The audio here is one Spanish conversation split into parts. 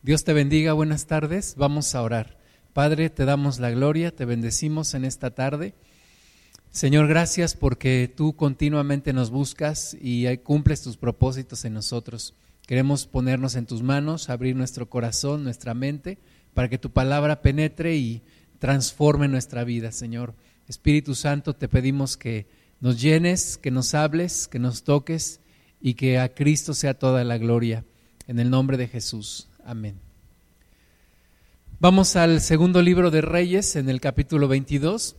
Dios te bendiga, buenas tardes. Vamos a orar. Padre, te damos la gloria, te bendecimos en esta tarde. Señor, gracias porque tú continuamente nos buscas y cumples tus propósitos en nosotros. Queremos ponernos en tus manos, abrir nuestro corazón, nuestra mente, para que tu palabra penetre y transforme nuestra vida, Señor. Espíritu Santo, te pedimos que nos llenes, que nos hables, que nos toques y que a Cristo sea toda la gloria. En el nombre de Jesús. Amén. Vamos al segundo libro de Reyes en el capítulo 22.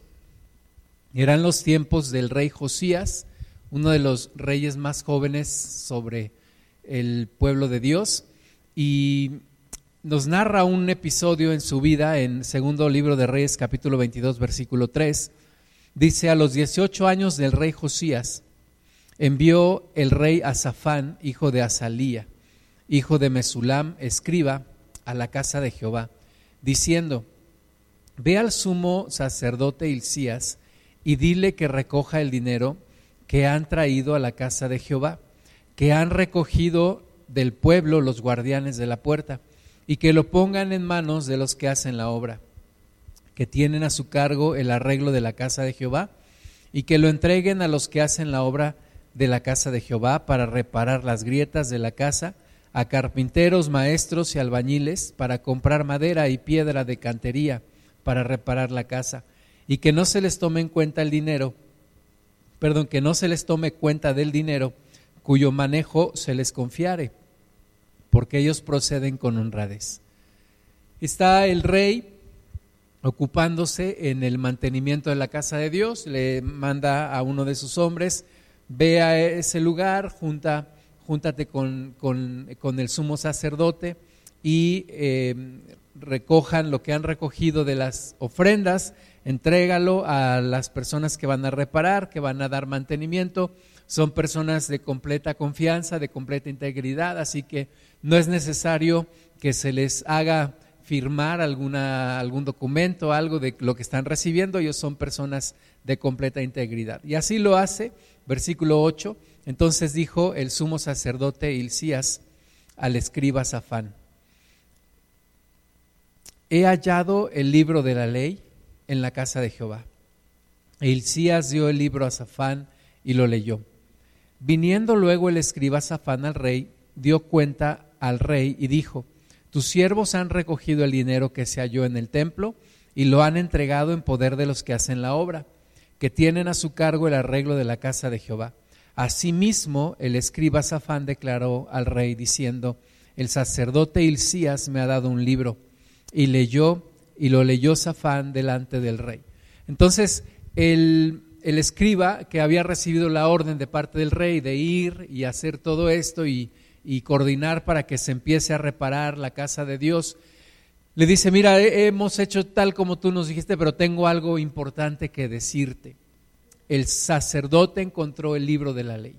Eran los tiempos del rey Josías, uno de los reyes más jóvenes sobre el pueblo de Dios, y nos narra un episodio en su vida en segundo libro de Reyes capítulo 22 versículo 3. Dice, a los 18 años del rey Josías, envió el rey Azafán, hijo de Azalía, hijo de Mesulam, escriba a la casa de Jehová, diciendo, Ve al sumo sacerdote Hilcías y dile que recoja el dinero que han traído a la casa de Jehová, que han recogido del pueblo los guardianes de la puerta, y que lo pongan en manos de los que hacen la obra, que tienen a su cargo el arreglo de la casa de Jehová, y que lo entreguen a los que hacen la obra de la casa de Jehová para reparar las grietas de la casa, a carpinteros, maestros y albañiles para comprar madera y piedra de cantería para reparar la casa y que no se les tome en cuenta el dinero, perdón, que no se les tome cuenta del dinero cuyo manejo se les confiare, porque ellos proceden con honradez. Está el rey ocupándose en el mantenimiento de la casa de Dios, le manda a uno de sus hombres, ve a ese lugar, junta júntate con, con, el sumo sacerdote y eh, recojan lo que han recogido de las ofrendas, entrégalo a las personas que van a reparar, que van a dar mantenimiento. Son personas de completa confianza, de completa integridad, así que no es necesario que se les haga firmar alguna, algún documento, algo de lo que están recibiendo, ellos son personas de completa integridad. Y así lo hace, versículo 8, entonces dijo el sumo sacerdote Hilcías al escriba Safán, he hallado el libro de la ley en la casa de Jehová. E Hilcías dio el libro a Safán y lo leyó. Viniendo luego el escriba Safán al rey, dio cuenta al rey y dijo, tus siervos han recogido el dinero que se halló en el templo y lo han entregado en poder de los que hacen la obra, que tienen a su cargo el arreglo de la casa de Jehová. Asimismo, el escriba Safán declaró al rey diciendo, el sacerdote Hilcías me ha dado un libro, y leyó, y lo leyó Safán delante del rey. Entonces, el, el escriba que había recibido la orden de parte del rey de ir y hacer todo esto y, y coordinar para que se empiece a reparar la casa de Dios, le dice, mira, hemos hecho tal como tú nos dijiste, pero tengo algo importante que decirte el sacerdote encontró el libro de la ley.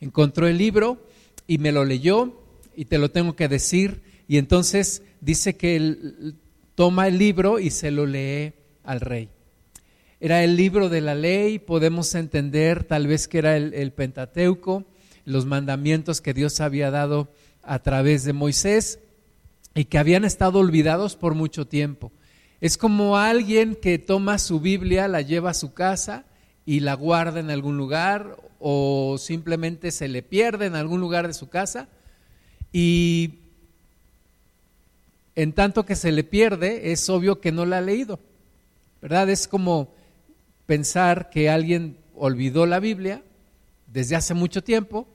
Encontró el libro y me lo leyó y te lo tengo que decir. Y entonces dice que él toma el libro y se lo lee al rey. Era el libro de la ley, podemos entender tal vez que era el, el Pentateuco, los mandamientos que Dios había dado a través de Moisés y que habían estado olvidados por mucho tiempo. Es como alguien que toma su Biblia, la lleva a su casa y la guarda en algún lugar o simplemente se le pierde en algún lugar de su casa y en tanto que se le pierde es obvio que no la ha leído, ¿verdad? Es como pensar que alguien olvidó la Biblia desde hace mucho tiempo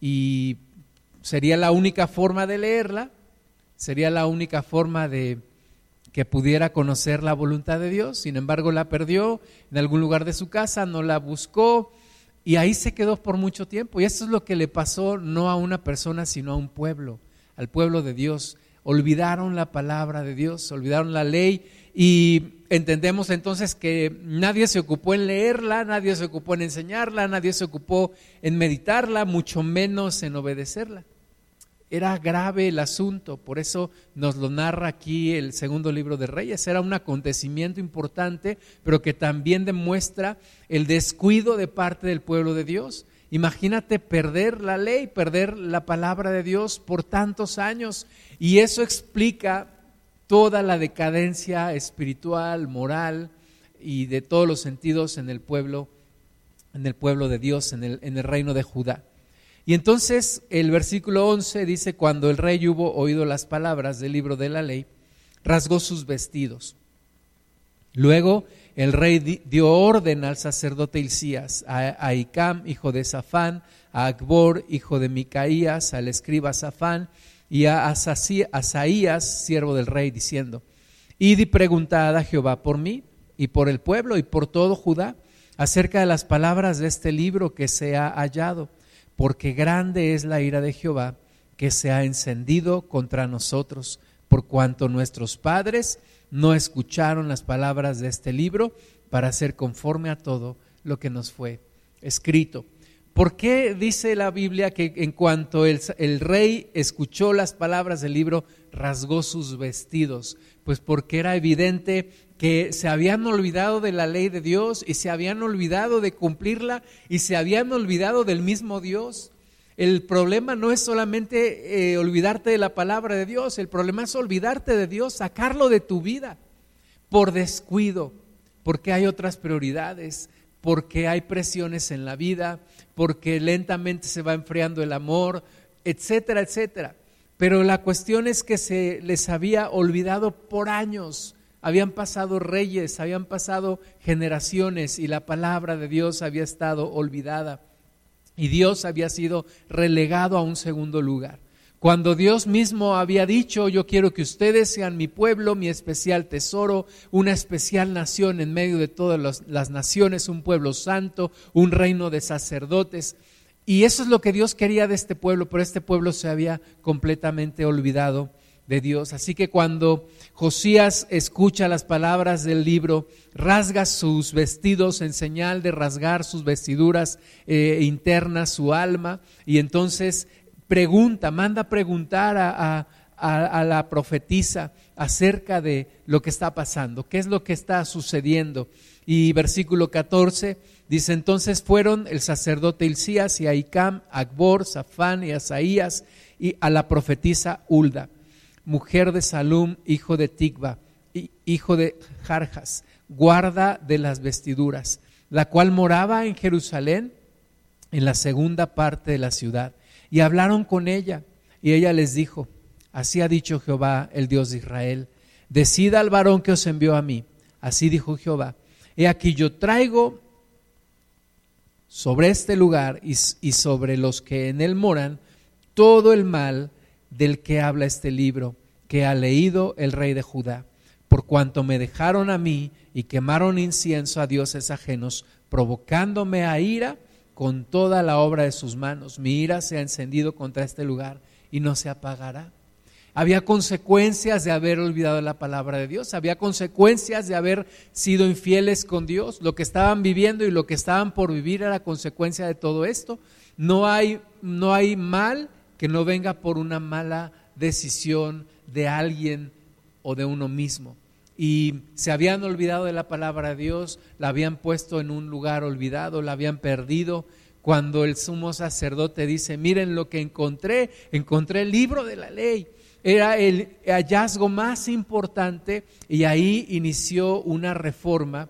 y sería la única forma de leerla, sería la única forma de que pudiera conocer la voluntad de Dios, sin embargo la perdió en algún lugar de su casa, no la buscó y ahí se quedó por mucho tiempo. Y eso es lo que le pasó no a una persona, sino a un pueblo, al pueblo de Dios. Olvidaron la palabra de Dios, olvidaron la ley y entendemos entonces que nadie se ocupó en leerla, nadie se ocupó en enseñarla, nadie se ocupó en meditarla, mucho menos en obedecerla. Era grave el asunto, por eso nos lo narra aquí el segundo libro de Reyes. Era un acontecimiento importante, pero que también demuestra el descuido de parte del pueblo de Dios Imagínate perder la ley, perder la palabra de Dios por tantos años. Y eso explica toda la decadencia espiritual, moral y de todos los sentidos en el pueblo, en el pueblo de Dios, en el, en el reino de Judá. Y entonces el versículo 11 dice, cuando el rey hubo oído las palabras del libro de la ley, rasgó sus vestidos. Luego el rey dio orden al sacerdote Hilcías, a, Icam, hijo de Safán, a Akbor, hijo de Micaías, al escriba Safán, y a Asaías, siervo del rey, diciendo, Id y preguntad a Jehová por mí y por el pueblo y por todo Judá acerca de las palabras de este libro que se ha hallado, porque grande es la ira de Jehová que se ha encendido contra nosotros, por cuanto nuestros padres no escucharon las palabras de este libro para hacer conforme a todo lo que nos fue escrito. ¿Por qué dice la Biblia que en cuanto el, el, rey escuchó las palabras del libro, rasgó sus vestidos? Pues porque era evidente que se habían olvidado de la ley de Dios y se habían olvidado de cumplirla y se habían olvidado del mismo Dios. El problema no es solamente eh, olvidarte de la palabra de Dios, el problema es olvidarte de Dios, sacarlo de tu vida por descuido, porque hay otras prioridades, porque hay presiones en la vida, porque lentamente se va enfriando el amor, etcétera, etcétera. Pero la cuestión es que se les había olvidado por años, habían pasado reyes, habían pasado generaciones y la palabra de Dios había estado olvidada y Dios había sido relegado a un segundo lugar. Cuando Dios mismo había dicho, yo quiero que ustedes sean mi pueblo, mi especial tesoro, una especial nación en medio de todas las naciones, un pueblo santo, un reino de sacerdotes. Y eso es lo que Dios quería de este pueblo, pero este pueblo se había completamente olvidado de Dios. Así que cuando Josías escucha las palabras del libro, rasga sus vestidos en señal de rasgar sus vestiduras eh, internas, su alma, y entonces pregunta, manda preguntar a, a la profetisa acerca de lo que está pasando, qué es lo que está sucediendo. Y versículo 14 dice, entonces fueron el sacerdote Hilcías y Aicam, Akbor, Safán y Asaías y a la profetisa Ulda mujer de Salum, hijo de Tigba, hijo de Jarjas, guarda de las vestiduras, la cual moraba en Jerusalén, en la segunda parte de la ciudad. Y hablaron con ella, y ella les dijo, así ha dicho Jehová, el Dios de Israel, decida al varón que os envió a mí. Así dijo Jehová, he aquí yo traigo sobre este lugar y, y sobre los que en él moran todo el mal del que habla este libro que ha leído el rey de Judá, por cuanto me dejaron a mí y quemaron incienso a dioses ajenos, provocándome a ira con toda la obra de sus manos. Mi ira se ha encendido contra este lugar y no se apagará. Había consecuencias de haber olvidado la palabra de Dios, había consecuencias de haber sido infieles con Dios. Lo que estaban viviendo y lo que estaban por vivir era consecuencia de todo esto. No hay, no hay mal que no venga por una mala decisión de alguien o de uno mismo. Y se habían olvidado de la palabra de Dios, la habían puesto en un lugar olvidado, la habían perdido. Cuando el sumo sacerdote dice, miren lo que encontré, encontré el libro de la ley. Era el hallazgo más importante y ahí inició una reforma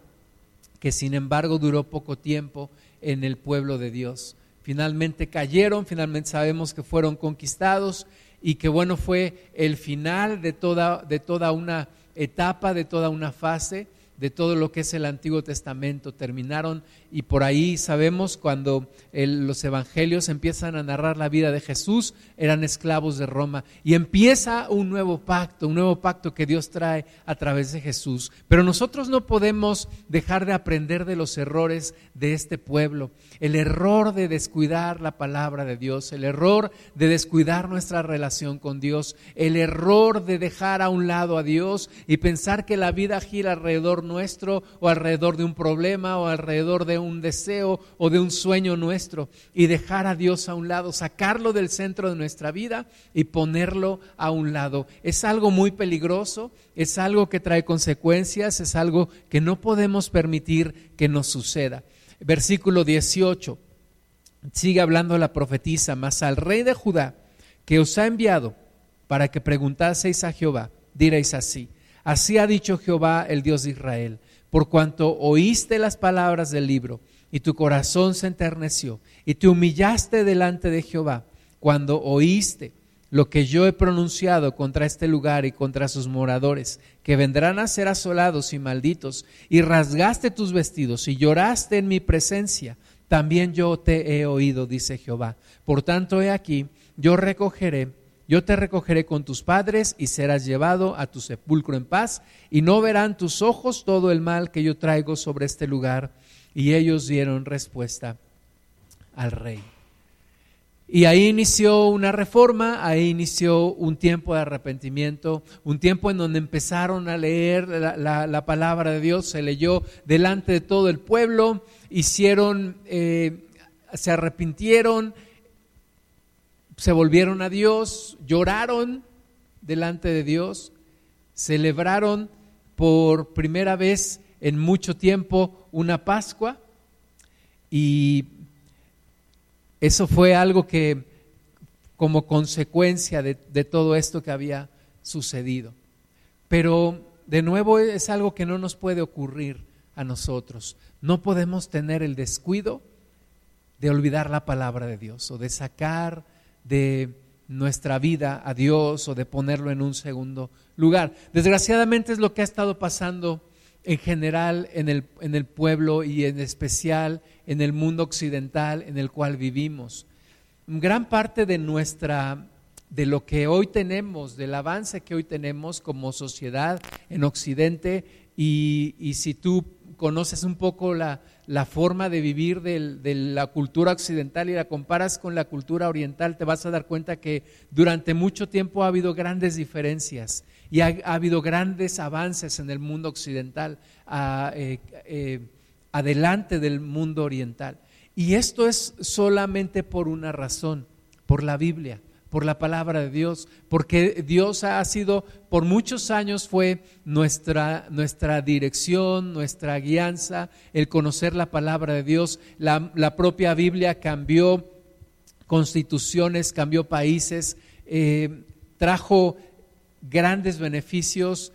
que sin embargo duró poco tiempo en el pueblo de Dios finalmente cayeron, finalmente sabemos que fueron conquistados y que bueno fue el final de toda, de toda una etapa, de toda una fase de todo lo que es el Antiguo Testamento. Terminaron y por ahí sabemos cuando los evangelios empiezan a narrar la vida de Jesús, eran esclavos de Roma. Y empieza un nuevo pacto, un nuevo pacto que Dios trae a través de Jesús. Pero nosotros no podemos dejar de aprender de los errores de este pueblo. El error de descuidar la palabra de Dios, el error de descuidar nuestra relación con Dios, el error de dejar a un lado a Dios y pensar que la vida gira alrededor nuestro o alrededor de un problema o alrededor de un deseo o de un sueño nuestro y dejar a Dios a un lado, sacarlo del centro de nuestra vida y ponerlo a un lado. Es algo muy peligroso, es algo que trae consecuencias, es algo que no podemos permitir que nos suceda. Versículo 18. sigue hablando la profetisa, mas al rey de Judá, que os ha enviado para que preguntaseis a Jehová, diréis así, así ha dicho Jehová el Dios de Israel, por cuanto oíste las palabras del libro, y tu corazón se enterneció, y te humillaste delante de Jehová, cuando oíste lo que yo he pronunciado contra este lugar y contra sus moradores, que vendrán a ser asolados y malditos, y rasgaste tus vestidos y lloraste en mi presencia, también yo te he oído, dice Jehová. Por tanto, he aquí, yo recogeré, yo te recogeré con tus padres y serás llevado a tu sepulcro en paz, y no verán tus ojos todo el mal que yo traigo sobre este lugar. Y ellos dieron respuesta al rey. Y ahí inició una reforma, ahí inició un tiempo de arrepentimiento, un tiempo en donde empezaron a leer la, palabra de Dios, se leyó delante de todo el pueblo, hicieron, eh, se arrepintieron, se volvieron a Dios, lloraron delante de Dios, celebraron por primera vez en mucho tiempo una Pascua y eso fue algo que como consecuencia de, todo esto que había sucedido. Pero de nuevo es algo que no nos puede ocurrir a nosotros. No podemos tener el descuido de olvidar la palabra de Dios o de sacar de nuestra vida a Dios o de ponerlo en un segundo lugar. Desgraciadamente es lo que ha estado pasando en general en el, en el pueblo y en especial en el mundo occidental en el cual vivimos. Gran parte de nuestra de lo que hoy tenemos, del avance que hoy tenemos como sociedad en Occidente, y, y si tú conoces un poco la, la forma de vivir de la cultura occidental y la comparas con la cultura oriental, te vas a dar cuenta que durante mucho tiempo ha habido grandes diferencias y ha, habido grandes avances en el mundo occidental, eh, eh, adelante del mundo oriental. Y esto es solamente por una razón, por la Biblia por la palabra de Dios, porque Dios ha sido, por muchos años fue nuestra, nuestra dirección, nuestra guianza, el conocer la palabra de Dios. La, propia Biblia cambió constituciones, cambió países, eh, trajo grandes beneficios,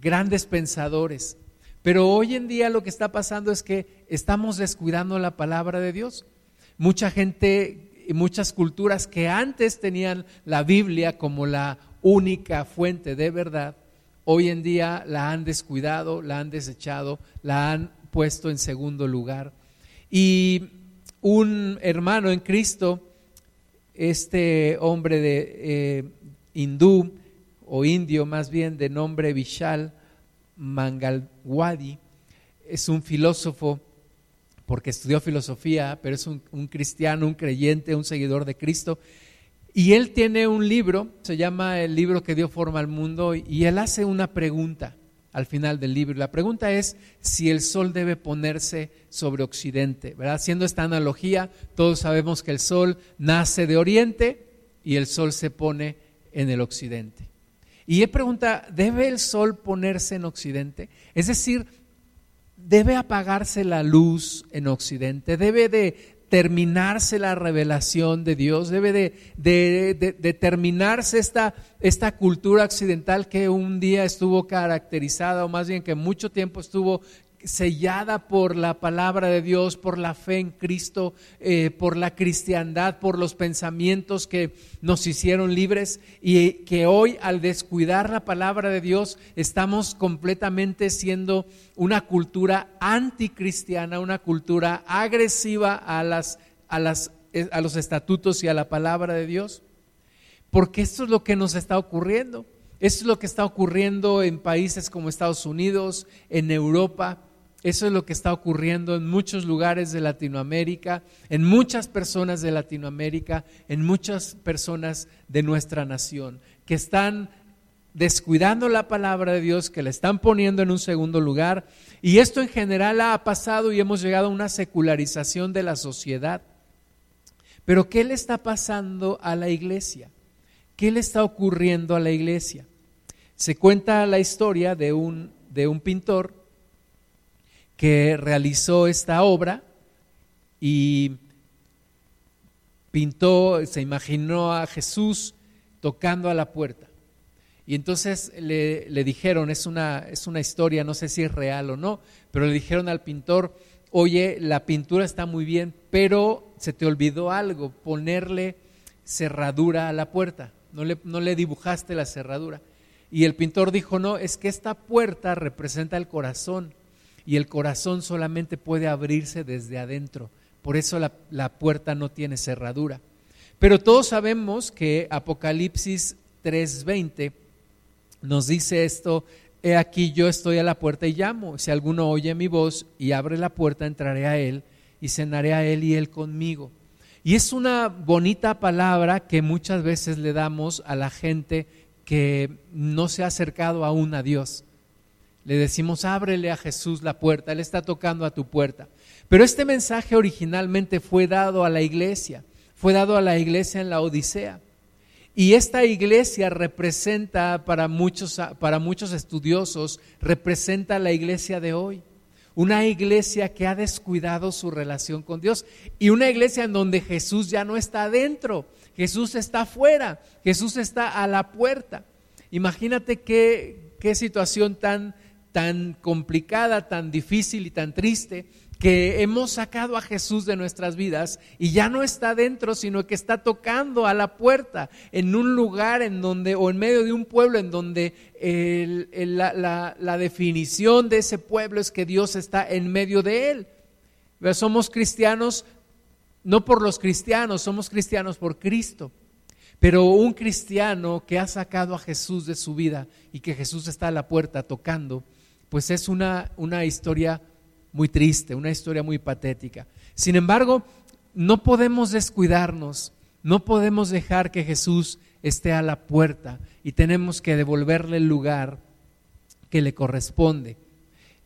grandes pensadores. Pero hoy en día lo que está pasando es que estamos descuidando la palabra de Dios. Mucha gente y muchas culturas que antes tenían la Biblia como la única fuente de verdad, hoy en día la han descuidado, la han desechado, la han puesto en segundo lugar. Y un hermano en Cristo, este hombre de eh, hindú o indio más bien de nombre Vishal Mangalwadi, es un filósofo porque estudió filosofía, pero es un, cristiano, un creyente, un seguidor de Cristo. Y él tiene un libro, se llama El libro que dio forma al mundo, y él hace una pregunta al final del libro. La pregunta es si el sol debe ponerse sobre Occidente, ¿verdad? Haciendo esta analogía, todos sabemos que el sol nace de Oriente y el sol se pone en el Occidente. Y él pregunta, ¿debe el sol ponerse en Occidente? Es decir, debe apagarse la luz en Occidente, debe de terminarse la revelación de Dios, debe de, terminarse esta, esta cultura occidental que un día estuvo caracterizada, o más bien que mucho tiempo estuvo sellada por la palabra de Dios, por la fe en Cristo, eh, por la cristiandad, por los pensamientos que nos hicieron libres y que hoy al descuidar la palabra de Dios estamos completamente siendo una cultura anticristiana, una cultura agresiva a, las, a, las, eh, a los estatutos y a la palabra de Dios. Porque esto es lo que nos está ocurriendo. Esto es lo que está ocurriendo en países como Estados Unidos, en Europa, eso es lo que está ocurriendo en muchos lugares de Latinoamérica, en muchas personas de Latinoamérica, en muchas personas de nuestra nación, que están descuidando la palabra de Dios, que la están poniendo en un segundo lugar. Y esto en general ha pasado y hemos llegado a una secularización de la sociedad. Pero ¿qué le está pasando a la iglesia? ¿Qué le está ocurriendo a la iglesia? Se cuenta la historia de un, de un pintor que realizó esta obra y pintó, se imaginó a Jesús tocando a la puerta. Y entonces le, le, dijeron, es una, es una historia, no sé si es real o no, pero le dijeron al pintor, oye, la pintura está muy bien, pero se te olvidó algo, ponerle cerradura a la puerta, no le, no le dibujaste la cerradura. Y el pintor dijo, no, es que esta puerta representa el corazón y el corazón solamente puede abrirse desde adentro. Por eso la, la puerta no tiene cerradura. Pero todos sabemos que Apocalipsis 3:20 nos dice esto, he aquí yo estoy a la puerta y llamo, si alguno oye mi voz y abre la puerta, entraré a él y cenaré a él y él conmigo. Y es una bonita palabra que muchas veces le damos a la gente que no se ha acercado aún a Dios. Le decimos, ábrele a Jesús la puerta, Él está tocando a tu puerta. Pero este mensaje originalmente fue dado a la iglesia, fue dado a la iglesia en la Odisea. Y esta iglesia representa para muchos, para muchos estudiosos, representa la iglesia de hoy. Una iglesia que ha descuidado su relación con Dios y una iglesia en donde Jesús ya no está adentro, Jesús está afuera, Jesús está a la puerta. Imagínate qué, qué situación tan, tan complicada, tan difícil y tan triste que hemos sacado a Jesús de nuestras vidas y ya no está dentro, sino que está tocando a la puerta en un lugar en donde, o en medio de un pueblo en donde la, la, definición de ese pueblo es que Dios está en medio de él. Somos cristianos no por los cristianos, somos cristianos por Cristo. Pero un cristiano que ha sacado a Jesús de su vida y que Jesús está a la puerta tocando, pues es una, una historia muy triste, una historia muy patética. Sin embargo, no podemos descuidarnos, no podemos dejar que Jesús esté a la puerta y tenemos que devolverle el lugar que le corresponde.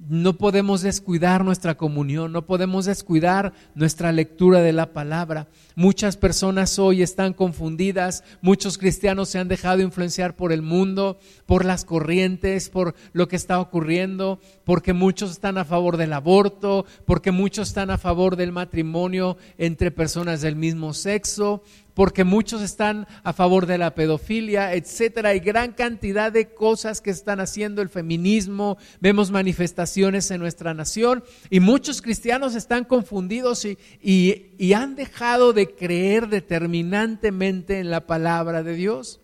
No podemos descuidar nuestra comunión, no podemos descuidar nuestra lectura de la palabra. Muchas personas hoy están confundidas, muchos cristianos se han dejado influenciar por el mundo, por las corrientes, por lo que está ocurriendo, porque muchos están a favor del aborto, porque muchos están a favor del matrimonio entre personas del mismo sexo, porque muchos están a favor de la pedofilia, etcétera. Hay gran cantidad de cosas que están haciendo el feminismo. Vemos manifestaciones en nuestra nación y muchos cristianos están confundidos y, han dejado de creer determinantemente en la palabra de Dios.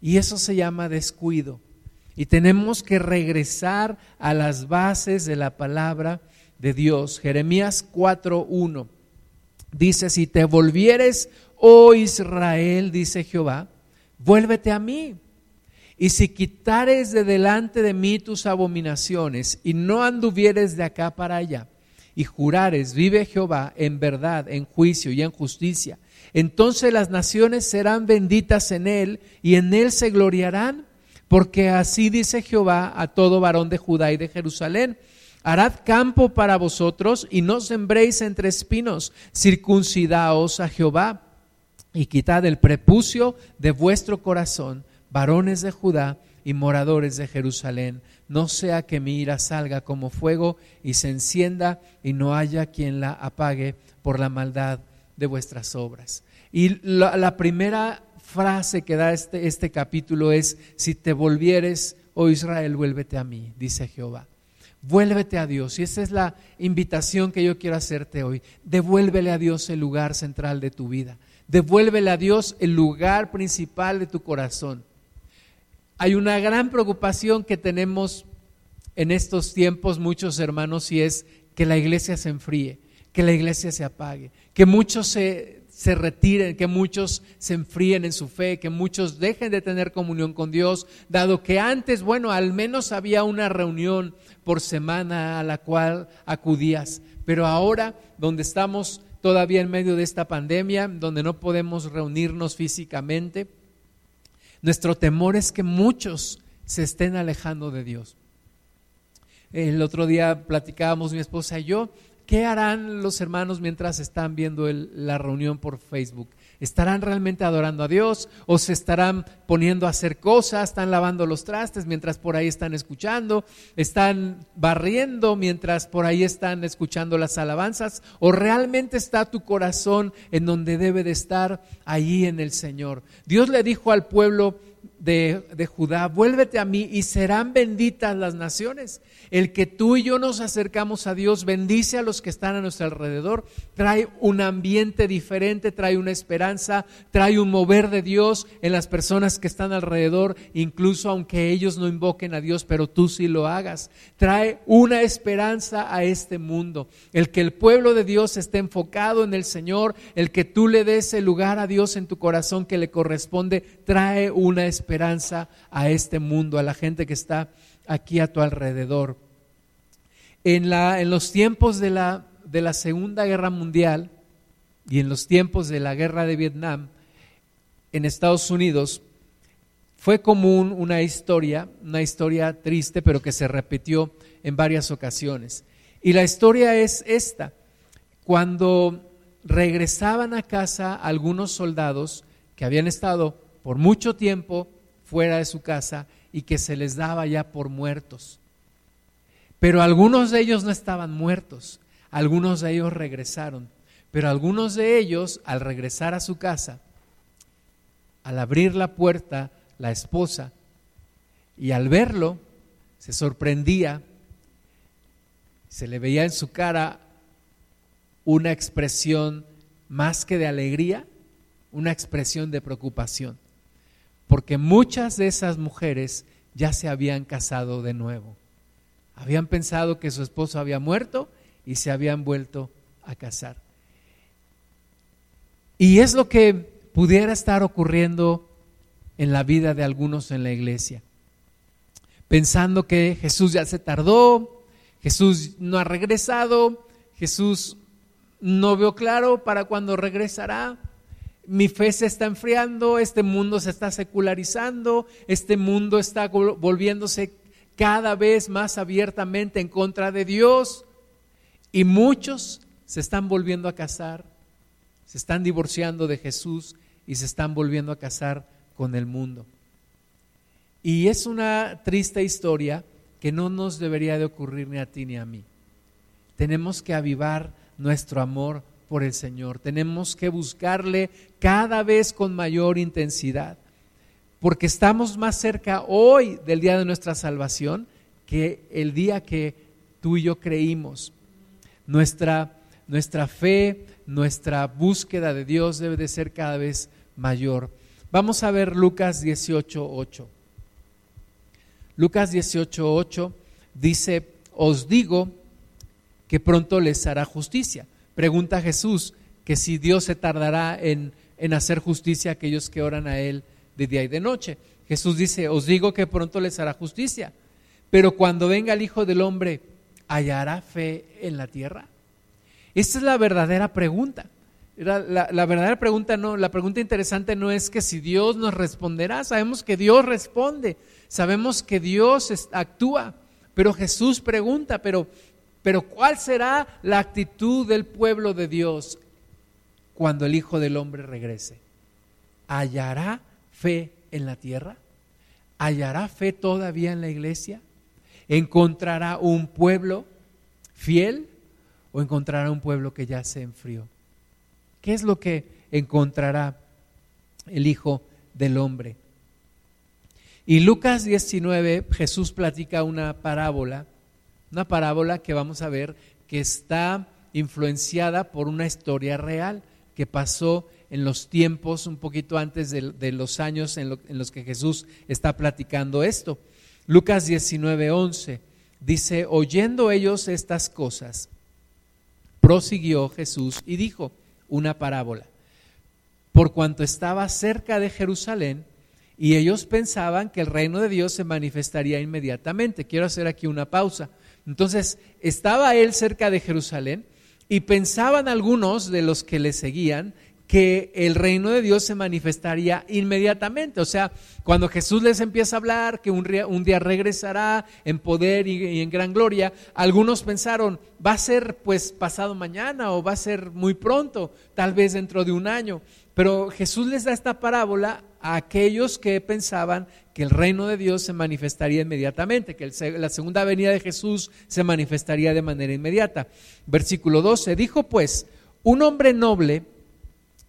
Y eso se llama descuido. Y tenemos que regresar a las bases de la palabra de Dios. Jeremías 4.1 Dice, si te volvieres, oh Israel, dice Jehová, vuélvete a mí. Y si quitares de delante de mí tus abominaciones y no anduvieres de acá para allá, y jurares, vive Jehová en verdad, en juicio y en justicia, entonces las naciones serán benditas en él y en él se gloriarán, porque así dice Jehová a todo varón de Judá y de Jerusalén Harad campo para vosotros y no sembréis entre espinos, circuncidaos a Jehová y quitad el prepucio de vuestro corazón, varones de Judá y moradores de Jerusalén. No sea que mi ira salga como fuego y se encienda y no haya quien la apague por la maldad de vuestras obras. Y la, primera frase que da este, este capítulo es, si te volvieres, oh Israel, vuélvete a mí, dice Jehová. Vuélvete a Dios. Y esa es la invitación que yo quiero hacerte hoy. Devuélvele a Dios el lugar central de tu vida. Devuélvele a Dios el lugar principal de tu corazón. Hay una gran preocupación que tenemos en estos tiempos muchos hermanos y es que la iglesia se enfríe, que la iglesia se apague, que muchos se, se retiren, que muchos se enfríen en su fe, que muchos dejen de tener comunión con Dios, dado que antes, bueno, al menos había una reunión por semana a la cual acudías. Pero ahora, donde estamos todavía en medio de esta pandemia, donde no podemos reunirnos físicamente, nuestro temor es que muchos se estén alejando de Dios. El otro día platicábamos mi esposa y yo, ¿qué harán los hermanos mientras están viendo la reunión por Facebook? ¿Estarán realmente adorando a Dios o se estarán poniendo a hacer cosas, están lavando los trastes mientras por ahí están escuchando, están barriendo mientras por ahí están escuchando las alabanzas o realmente está tu corazón en donde debe de estar allí en el Señor? Dios le dijo al pueblo de, Judá, vuélvete a mí y serán benditas las naciones. El que tú y yo nos acercamos a Dios bendice a los que están a nuestro alrededor, trae un ambiente diferente, trae una esperanza, trae un mover de Dios en las personas que están alrededor, incluso aunque ellos no invoquen a Dios, pero tú sí lo hagas. Trae una esperanza a este mundo. El que el pueblo de Dios esté enfocado en el Señor, el que tú le des el lugar a Dios en tu corazón que le corresponde, trae una esperanza esperanza a este mundo, a la gente que está aquí a tu alrededor. En, la, en los tiempos de la, de la Segunda Guerra Mundial y en los tiempos de la Guerra de Vietnam, en Estados Unidos, fue común una historia, una historia triste, pero que se repitió en varias ocasiones. Y la historia es esta. Cuando regresaban a casa algunos soldados que habían estado por mucho tiempo fuera de su casa y que se les daba ya por muertos. Pero algunos de ellos no estaban muertos, algunos de ellos regresaron, pero algunos de ellos al regresar a su casa, al abrir la puerta, la esposa, y al verlo, se sorprendía, se le veía en su cara una expresión más que de alegría, una expresión de preocupación porque muchas de esas mujeres ya se habían casado de nuevo. Habían pensado que su esposo había muerto y se habían vuelto a casar. Y es lo que pudiera estar ocurriendo en la vida de algunos en la iglesia. Pensando que Jesús ya se tardó, Jesús no ha regresado, Jesús no veo claro para cuándo regresará mi fe se está enfriando, este mundo se está secularizando, este mundo está volviéndose cada vez más abiertamente en contra de Dios y muchos se están volviendo a casar, se están divorciando de Jesús y se están volviendo a casar con el mundo. Y es una triste historia que no nos debería de ocurrir ni a ti ni a mí. Tenemos que avivar nuestro amor por el Señor. Tenemos que buscarle cada vez con mayor intensidad, porque estamos más cerca hoy del día de nuestra salvación que el día que tú y yo creímos. Nuestra, nuestra fe, nuestra búsqueda de Dios debe de ser cada vez mayor. Vamos a ver Lucas 18:8. Lucas 18:8 dice, os digo que pronto les hará justicia. Pregunta Jesús que si Dios se tardará en, hacer justicia a aquellos que oran a Él de día y de noche. Jesús dice, os digo que pronto les hará justicia, pero cuando venga el Hijo del Hombre, ¿hallará fe en la tierra? Esa es la verdadera pregunta. La, la, verdadera pregunta no, la pregunta interesante no es que si Dios nos responderá, sabemos que Dios responde, sabemos que Dios actúa, pero Jesús pregunta, pero pero ¿cuál será la actitud del pueblo de Dios cuando el Hijo del Hombre regrese? ¿Hallará fe en la tierra? ¿Hallará fe todavía en la iglesia? ¿Encontrará un pueblo fiel o encontrará un pueblo que ya se enfrió? ¿Qué es lo que encontrará el Hijo del Hombre? Y Lucas 19, Jesús platica una parábola una parábola que vamos a ver que está influenciada por una historia real que pasó en los tiempos un poquito antes de, los años en, en, los que Jesús está platicando esto. Lucas 19, 11 dice, oyendo ellos estas cosas, prosiguió Jesús y dijo una parábola. Por cuanto estaba cerca de Jerusalén, y ellos pensaban que el reino de Dios se manifestaría inmediatamente. Quiero hacer aquí una pausa. Entonces, estaba él cerca de Jerusalén y pensaban algunos de los que le seguían que el reino de Dios se manifestaría inmediatamente. O sea, cuando Jesús les empieza a hablar que un, día regresará en poder y, en gran gloria, algunos pensaron, va a ser pues pasado mañana o va a ser muy pronto, tal vez dentro de un año. Pero Jesús les da esta parábola a aquellos que pensaban que el reino de Dios se manifestaría inmediatamente, que la segunda venida de Jesús se manifestaría de manera inmediata. Versículo 12, dijo pues, un hombre noble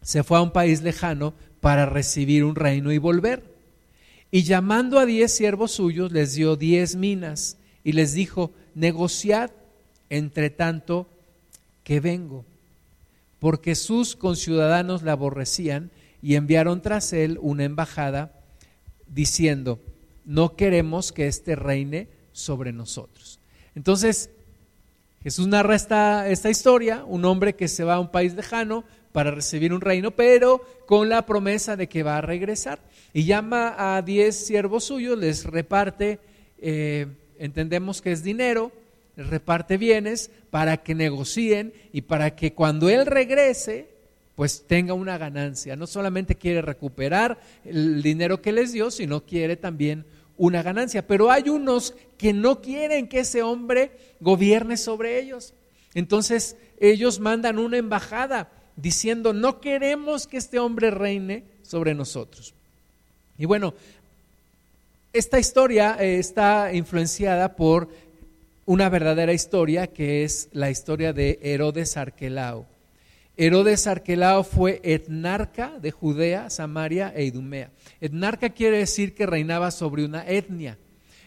se fue a un país lejano para recibir un reino y volver. Y llamando a diez siervos suyos, les dio diez minas y les dijo, negociad entre tanto que vengo porque sus conciudadanos la aborrecían y enviaron tras él una embajada diciendo, no queremos que éste reine sobre nosotros. Entonces, Jesús narra esta, esta historia, un hombre que se va a un país lejano para recibir un reino, pero con la promesa de que va a regresar. Y llama a diez siervos suyos, les reparte, eh, entendemos que es dinero, reparte bienes para que negocien y para que cuando Él regrese, pues tenga una ganancia. No solamente quiere recuperar el dinero que les dio, sino quiere también una ganancia. Pero hay unos que no quieren que ese hombre gobierne sobre ellos. Entonces ellos mandan una embajada diciendo, no queremos que este hombre reine sobre nosotros. Y bueno, esta historia eh, está influenciada por una verdadera historia que es la historia de Herodes Arquelao. Herodes Arquelao fue etnarca de Judea, Samaria e Idumea. Etnarca quiere decir que reinaba sobre una etnia.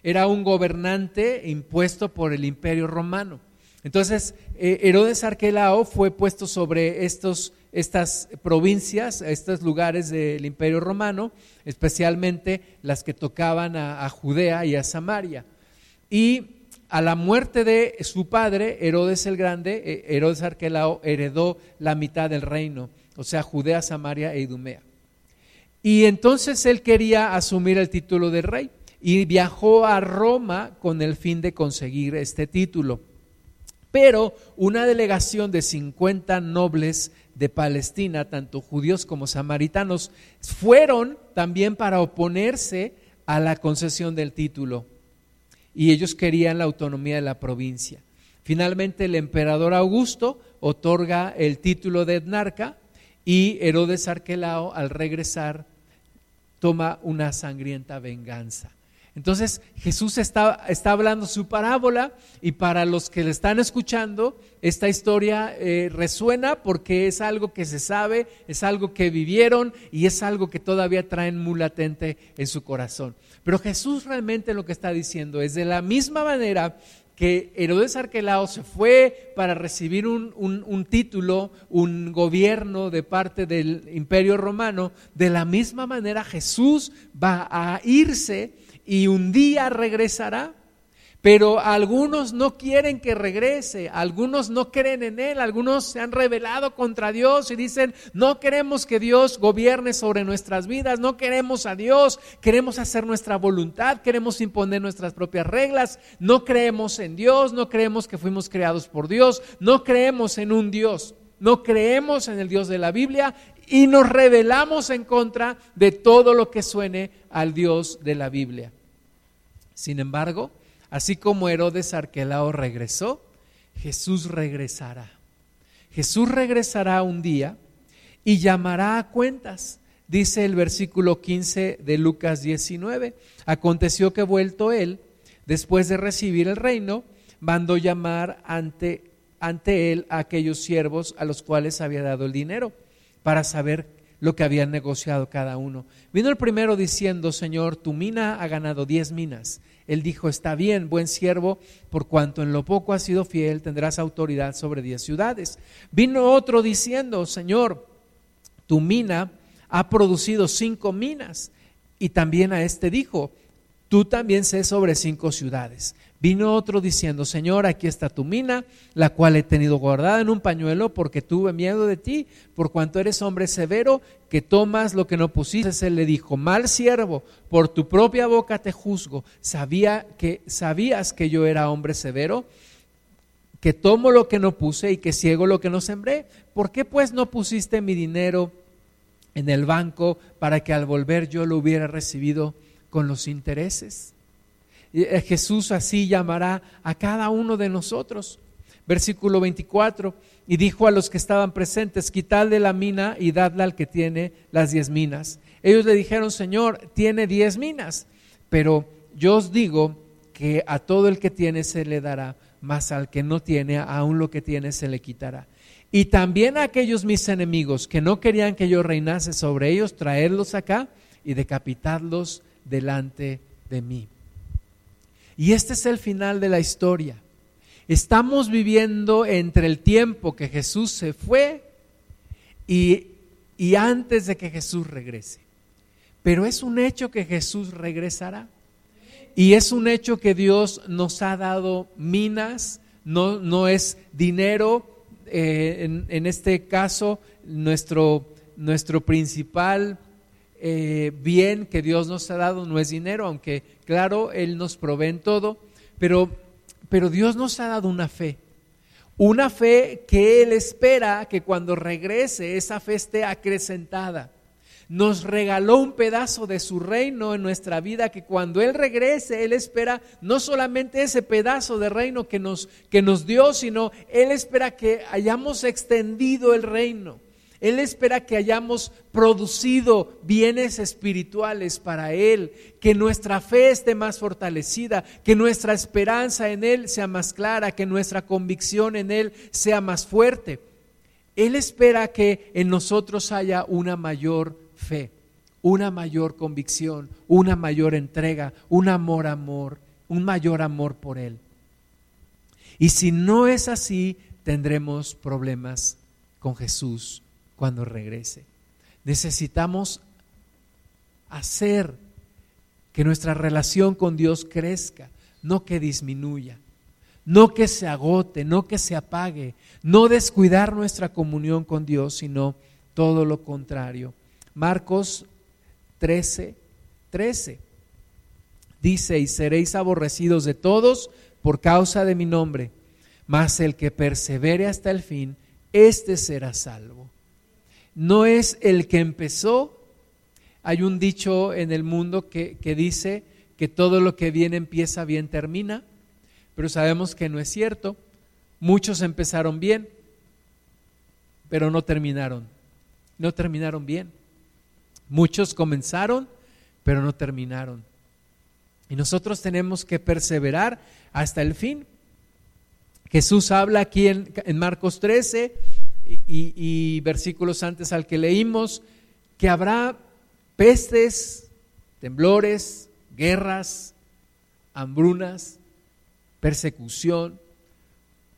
Era un gobernante impuesto por el imperio romano. Entonces, eh, Herodes Arquelao fue puesto sobre estos, estas provincias, estos lugares del imperio romano, especialmente las que tocaban a, a Judea y a Samaria. Y a la muerte de su padre, Herodes el Grande, eh, Herodes Arquelao heredó la mitad del reino, o sea, Judea, Samaria e Idumea. Y entonces él quería asumir el título de rey y viajó a Roma con el fin de conseguir este título. Pero una delegación de 50 nobles de Palestina, tanto judíos como samaritanos, fueron también para oponerse a la concesión del título y ellos querían la autonomía de la provincia. Finalmente el emperador Augusto otorga el título de etnarca y Herodes Arquelao al regresar toma una sangrienta venganza. Entonces Jesús está, está, hablando su parábola y para los que le están escuchando, esta historia eh, resuena porque es algo que se sabe, es algo que vivieron y es algo que todavía traen muy latente en su corazón. Pero Jesús realmente lo que está diciendo es de la misma manera que Herodes Arquelao se fue para recibir un, un, título, un gobierno de parte del imperio romano, de la misma manera Jesús va a irse y un día regresará pero algunos no quieren que regrese, algunos no creen en Él, algunos se han rebelado contra Dios y dicen, no queremos que Dios gobierne sobre nuestras vidas, no queremos a Dios, queremos hacer nuestra voluntad, queremos imponer nuestras propias reglas, no creemos en Dios, no creemos que fuimos creados por Dios, no creemos en un Dios, no creemos en el Dios de la Biblia y nos rebelamos en contra de todo lo que suene al Dios de la Biblia. Sin embargo, Así como Herodes Arquelao regresó, Jesús regresará. Jesús regresará un día y llamará a cuentas. Dice el versículo 15 de Lucas 19. Aconteció que vuelto él, después de recibir el reino, mandó llamar ante, ante él a aquellos siervos a los cuales había dado el dinero, para saber lo que habían negociado cada uno. Vino el primero diciendo, Señor, tu mina ha ganado diez minas. Él dijo, está bien, buen siervo, por cuanto en lo poco has sido fiel, tendrás autoridad sobre diez ciudades. Vino otro diciendo, Señor, tu mina ha producido cinco minas. Y también a este dijo, tú también sé sobre cinco ciudades. Vino otro diciendo, Señor, aquí está tu mina, la cual he tenido guardada en un pañuelo porque tuve miedo de ti, por cuanto eres hombre severo, que tomas lo que no pusiste. Él le dijo, mal siervo, por tu propia boca te juzgo. ¿Sabía que, ¿Sabías que yo era hombre severo? Que tomo lo que no puse y que ciego lo que no sembré. ¿Por qué pues no pusiste mi dinero en el banco para que al volver yo lo hubiera recibido con los intereses? Eh, Jesús así llamará a cada uno de nosotros. Versículo 24, y dijo a los que estaban presentes, quitadle la mina y dadla al que tiene las diez minas. Ellos le dijeron, Señor, tiene diez minas, pero yo os digo que a todo el que tiene se le dará, mas al que no tiene, aún lo que tiene se le quitará. Y también a aquellos mis enemigos que no querían que yo reinase sobre ellos, traerlos acá y decapitarlos delante de mí. Y este es el final de la historia. Estamos viviendo entre el tiempo que Jesús se fue y, y antes de que Jesús regrese. Pero es un hecho que Jesús regresará. Y es un hecho que Dios nos ha dado minas, no, no es dinero. Eh, en, este caso, nuestro, nuestro principal eh, bien que Dios nos ha dado no es dinero, aunque claro, Él nos provee en todo, pero, pero Dios nos ha dado una fe. Una fe que Él espera que cuando regrese esa fe esté acrecentada nos regaló un pedazo de su reino en nuestra vida que cuando Él regrese, Él espera no solamente ese pedazo de reino que nos, que nos dio, sino Él espera que hayamos extendido el reino. Él espera que hayamos producido bienes espirituales para Él, que nuestra fe esté más fortalecida, que nuestra esperanza en Él sea más clara, que nuestra convicción en Él sea más fuerte. Él espera que en nosotros haya una mayor fe, una mayor convicción, una mayor entrega, un amor, amor, un mayor amor por Él. Y si no es así, tendremos problemas con Jesús cuando regrese. Necesitamos hacer que nuestra relación con Dios crezca, no que disminuya, no que se agote, no que se apague, no descuidar nuestra comunión con Dios, sino todo lo contrario, Marcos 13, 13. Dice, y seréis aborrecidos de todos por causa de mi nombre, mas el que persevere hasta el fin, éste será salvo. No es el que empezó. Hay un dicho en el mundo que, que dice que todo lo que bien empieza, bien termina, pero sabemos que no es cierto. Muchos empezaron bien, pero no terminaron. No terminaron bien. Muchos comenzaron, pero no terminaron. Y nosotros tenemos que perseverar hasta el fin. Jesús habla aquí en, Marcos 13 y, versículos antes al que leímos, que habrá pestes, temblores, guerras, hambrunas, persecución,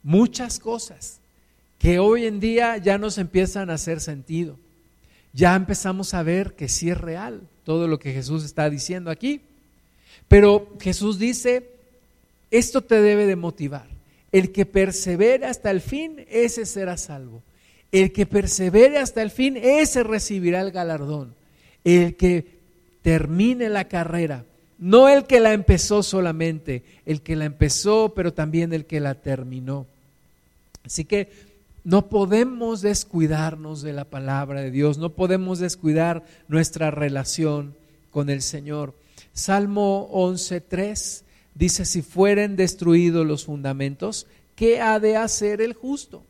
muchas cosas que hoy en día ya nos empiezan a hacer sentido ya empezamos a ver que sí es real todo lo que Jesús está diciendo aquí. Pero Jesús dice, esto te debe de motivar. El que persevere hasta el fin, ese será salvo. El que persevere hasta el fin, ese recibirá el galardón. El que termine la carrera, no el que la empezó solamente, el que la empezó, pero también el que la terminó. Así que no podemos descuidarnos de la palabra de Dios, no podemos descuidar nuestra relación con el Señor. Salmo 11.3 dice, si fueren destruidos los fundamentos, ¿qué ha de hacer el justo?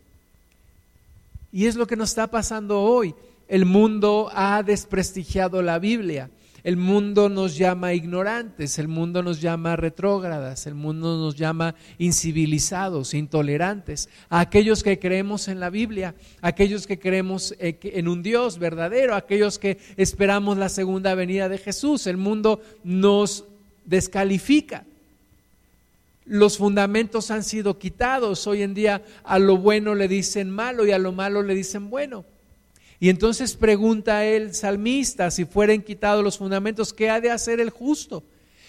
Y es lo que nos está pasando hoy. El mundo ha desprestigiado la Biblia. El mundo nos llama ignorantes, el mundo nos llama retrógradas, el mundo nos llama incivilizados, intolerantes, a aquellos que creemos en la Biblia, a aquellos que creemos eh, en un Dios verdadero, a aquellos que esperamos la segunda venida de Jesús. El mundo nos descalifica. Los fundamentos han sido quitados. Hoy en día a lo bueno le dicen malo y a lo malo le dicen bueno. Y entonces pregunta el salmista, si fueren quitados los fundamentos, ¿qué ha de hacer el justo?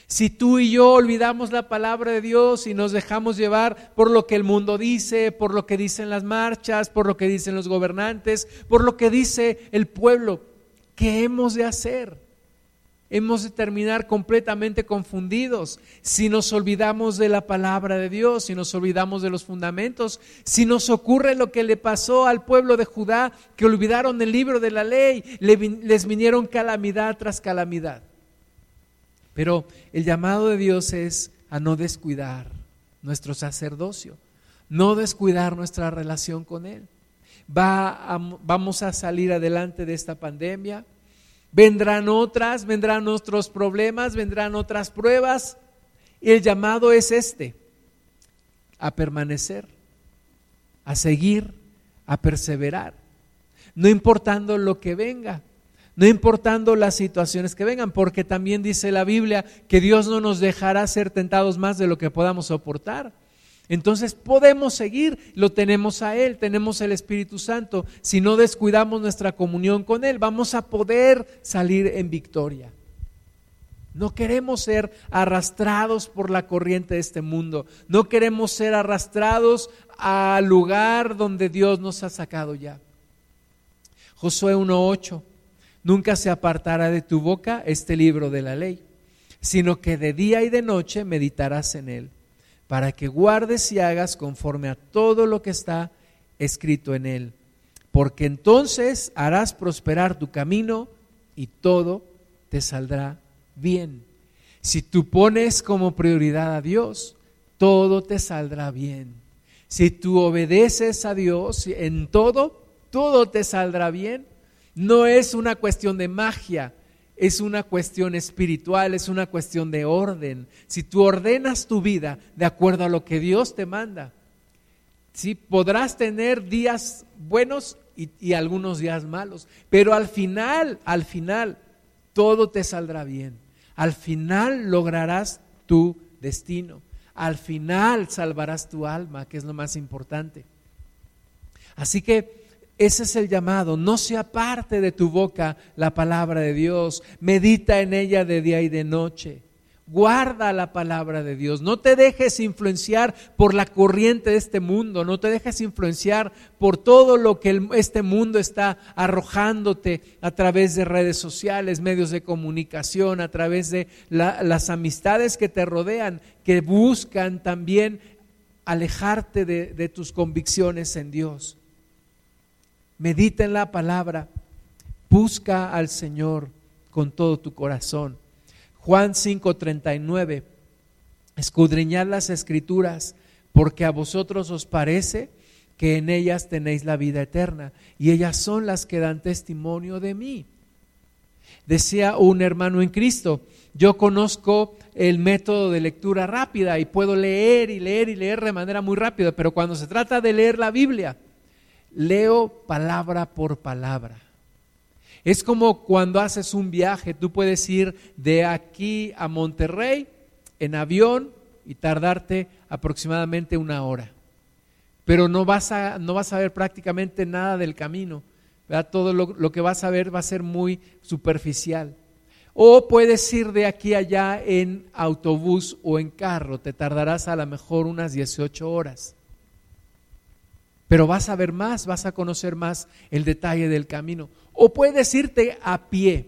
Si tú y yo olvidamos la palabra de Dios y nos dejamos llevar por lo que el mundo dice, por lo que dicen las marchas, por lo que dicen los gobernantes, por lo que dice el pueblo, ¿qué hemos de hacer? Hemos de terminar completamente confundidos si nos olvidamos de la palabra de Dios, si nos olvidamos de los fundamentos, si nos ocurre lo que le pasó al pueblo de Judá, que olvidaron el libro de la ley, les vinieron calamidad tras calamidad. Pero el llamado de Dios es a no descuidar nuestro sacerdocio, no descuidar nuestra relación con Él. Va vamos a salir adelante de esta pandemia. Vendrán otras, vendrán otros problemas, vendrán otras pruebas. Y el llamado es este, a permanecer, a seguir, a perseverar, no importando lo que venga, no importando las situaciones que vengan, porque también dice la Biblia que Dios no nos dejará ser tentados más de lo que podamos soportar. Entonces podemos seguir, lo tenemos a Él, tenemos el Espíritu Santo. Si no descuidamos nuestra comunión con Él, vamos a poder salir en victoria. No queremos ser arrastrados por la corriente de este mundo. No queremos ser arrastrados al lugar donde Dios nos ha sacado ya. Josué 1.8. Nunca se apartará de tu boca este libro de la ley, sino que de día y de noche meditarás en él para que guardes y hagas conforme a todo lo que está escrito en él, porque entonces harás prosperar tu camino y todo te saldrá bien. Si tú pones como prioridad a Dios, todo te saldrá bien. Si tú obedeces a Dios en todo, todo te saldrá bien. No es una cuestión de magia, es una cuestión espiritual, es una cuestión de orden. Si tú ordenas tu vida de acuerdo a lo que Dios te manda, sí, podrás tener días buenos y, y algunos días malos, pero al final, al final, todo te saldrá bien. Al final lograrás tu destino. Al final salvarás tu alma, que es lo más importante. Así que ese es el llamado. No se aparte de tu boca la palabra de Dios. Medita en ella de día y de noche. Guarda la palabra de Dios. No te dejes influenciar por la corriente de este mundo. No te dejes influenciar por todo lo que este mundo está arrojándote a través de redes sociales, medios de comunicación, a través de las amistades que te rodean, que buscan también alejarte de tus convicciones en Dios medita en la palabra, busca al Señor con todo tu corazón. Juan 5:39, escudriñad las escrituras, porque a vosotros os parece que en ellas tenéis la vida eterna, y ellas son las que dan testimonio de mí. Decía un hermano en Cristo, yo conozco el método de lectura rápida y puedo leer y leer y leer de manera muy rápida, pero cuando se trata de leer la Biblia, leo palabra por palabra. Es como cuando haces un viaje, tú puedes ir de aquí a Monterrey en avión y tardarte aproximadamente una hora. Pero no vas a, no vas a ver prácticamente nada del camino. Todo lo, lo, que vas a ver va a ser muy superficial. O puedes ir de aquí a allá en autobús o en carro. Te tardarás a lo mejor unas 18 horas pero vas a ver más, vas a conocer más el detalle del camino. O puedes irte a pie,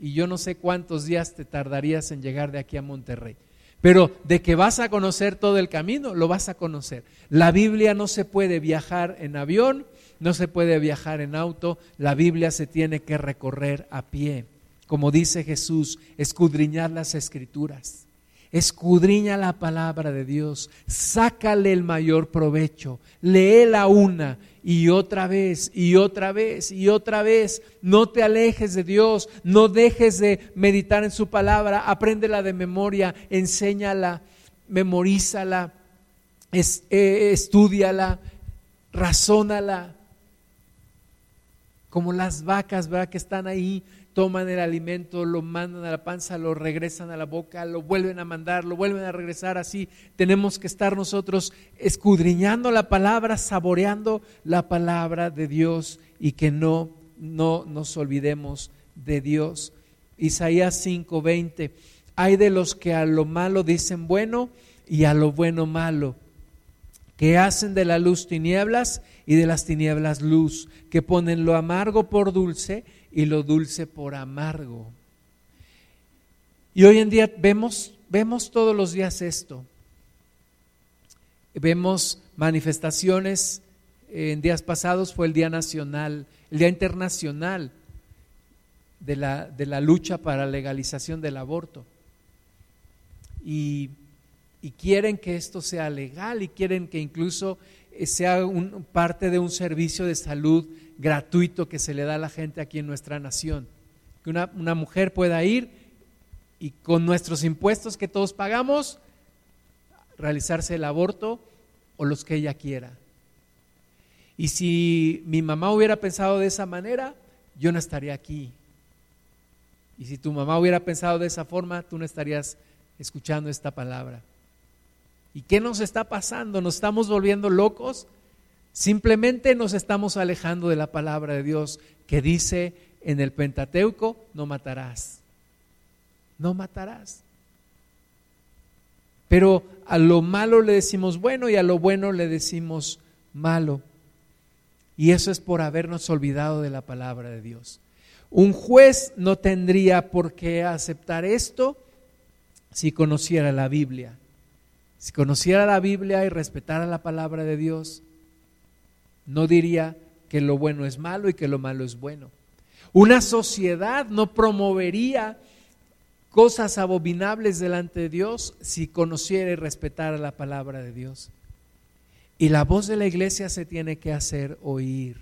y yo no sé cuántos días te tardarías en llegar de aquí a Monterrey. Pero de que vas a conocer todo el camino, lo vas a conocer. La Biblia no se puede viajar en avión, no se puede viajar en auto, la Biblia se tiene que recorrer a pie. Como dice Jesús, escudriñar las escrituras escudriña la palabra de Dios, sácale el mayor provecho, léela una y otra vez y otra vez y otra vez. No te alejes de Dios, no dejes de meditar en su palabra, apréndela de memoria, enséñala, memorízala, es, eh, estudiala, razónala. Como las vacas, ¿verdad? Que están ahí toman el alimento, lo mandan a la panza, lo regresan a la boca, lo vuelven a mandar, lo vuelven a regresar así. Tenemos que estar nosotros escudriñando la palabra, saboreando la palabra de Dios y que no, no nos olvidemos de Dios. Isaías 5:20, hay de los que a lo malo dicen bueno y a lo bueno malo, que hacen de la luz tinieblas y de las tinieblas luz, que ponen lo amargo por dulce y lo dulce por amargo. Y hoy en día vemos, vemos todos los días esto. Vemos manifestaciones, en días pasados fue el Día Nacional, el Día Internacional de la, de la lucha para legalización del aborto. Y y quieren que esto sea legal y quieren que incluso sea un, parte de un servicio de salud gratuito que se le da a la gente aquí en nuestra nación. Que una, una mujer pueda ir y con nuestros impuestos que todos pagamos, realizarse el aborto o los que ella quiera. Y si mi mamá hubiera pensado de esa manera, yo no estaría aquí. Y si tu mamá hubiera pensado de esa forma, tú no estarías escuchando esta palabra. ¿Y qué nos está pasando? ¿Nos estamos volviendo locos? Simplemente nos estamos alejando de la palabra de Dios que dice en el Pentateuco, no matarás. No matarás. Pero a lo malo le decimos bueno y a lo bueno le decimos malo. Y eso es por habernos olvidado de la palabra de Dios. Un juez no tendría por qué aceptar esto si conociera la Biblia. Si conociera la Biblia y respetara la palabra de Dios, no diría que lo bueno es malo y que lo malo es bueno. Una sociedad no promovería cosas abominables delante de Dios si conociera y respetara la palabra de Dios. Y la voz de la iglesia se tiene que hacer oír.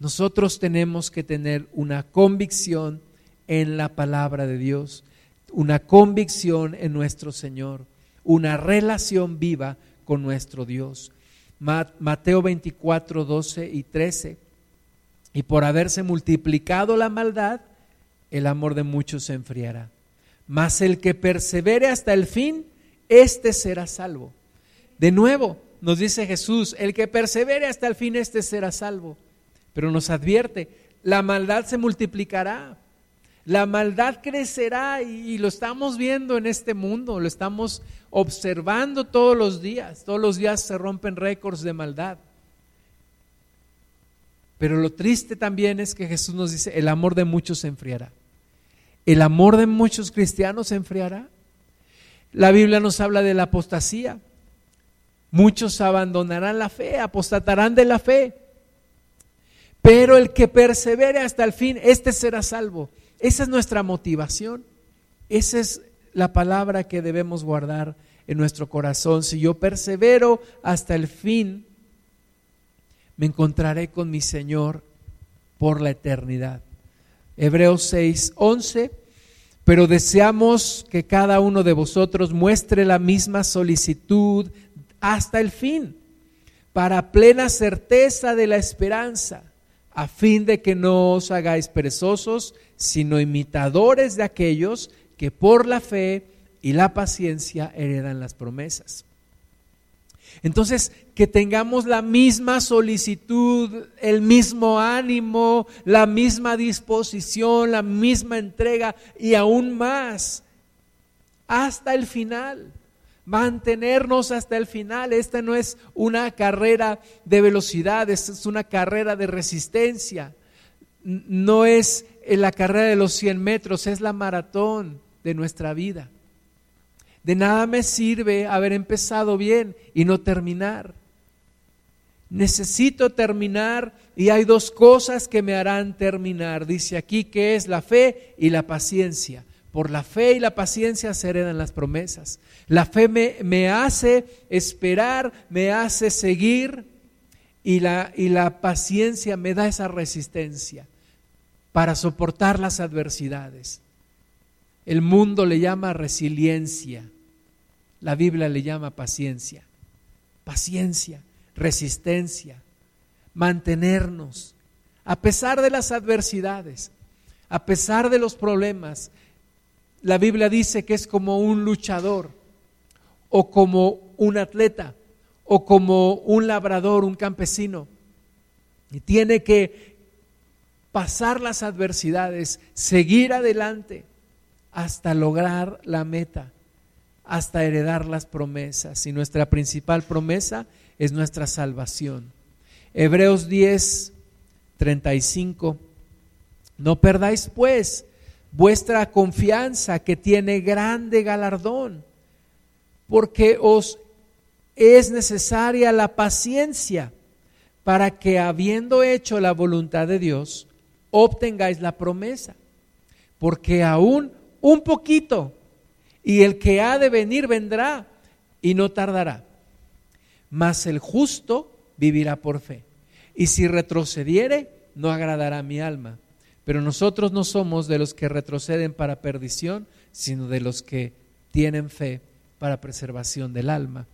Nosotros tenemos que tener una convicción en la palabra de Dios, una convicción en nuestro Señor, una relación viva con nuestro Dios. Mateo 24, 12 y 13. Y por haberse multiplicado la maldad, el amor de muchos se enfriará. Mas el que persevere hasta el fin, éste será salvo. De nuevo, nos dice Jesús, el que persevere hasta el fin, éste será salvo pero nos advierte, la maldad se multiplicará, la maldad crecerá y, lo estamos viendo en este mundo, lo estamos observando todos los días, todos los días se rompen récords de maldad. Pero lo triste también es que Jesús nos dice, el amor de muchos se enfriará. El amor de muchos cristianos se enfriará. La Biblia nos habla de la apostasía. Muchos abandonarán la fe, apostatarán de la fe. Pero el que persevere hasta el fin, este será salvo. Esa es nuestra motivación. Esa es la palabra que debemos guardar en nuestro corazón. Si yo persevero hasta el fin, me encontraré con mi Señor por la eternidad. Hebreos 6, 11. Pero deseamos que cada uno de vosotros muestre la misma solicitud hasta el fin, para plena certeza de la esperanza a fin de que no os hagáis perezosos, sino imitadores de aquellos que por la fe y la paciencia heredan las promesas. Entonces, que tengamos la misma solicitud, el mismo ánimo, la misma disposición, la misma entrega y aún más hasta el final mantenernos hasta el final. Esta no es una carrera de velocidad, es una carrera de resistencia. No es la carrera de los 100 metros, es la maratón de nuestra vida. De nada me sirve haber empezado bien y no terminar. Necesito terminar y hay dos cosas que me harán terminar. Dice aquí que es la fe y la paciencia. Por la fe y la paciencia se heredan las promesas. La fe me, me hace esperar, me hace seguir y la, y la paciencia me da esa resistencia para soportar las adversidades. El mundo le llama resiliencia, la Biblia le llama paciencia. Paciencia, resistencia, mantenernos, a pesar de las adversidades, a pesar de los problemas, la Biblia dice que es como un luchador o como un atleta o como un labrador, un campesino. Y tiene que pasar las adversidades, seguir adelante hasta lograr la meta, hasta heredar las promesas. Y nuestra principal promesa es nuestra salvación. Hebreos 10, 35. No perdáis pues vuestra confianza que tiene grande galardón, porque os es necesaria la paciencia para que habiendo hecho la voluntad de Dios, obtengáis la promesa, porque aún un poquito, y el que ha de venir vendrá y no tardará. Mas el justo vivirá por fe. Y si retrocediere, no agradará mi alma. Pero nosotros no somos de los que retroceden para perdición, sino de los que tienen fe para preservación del alma.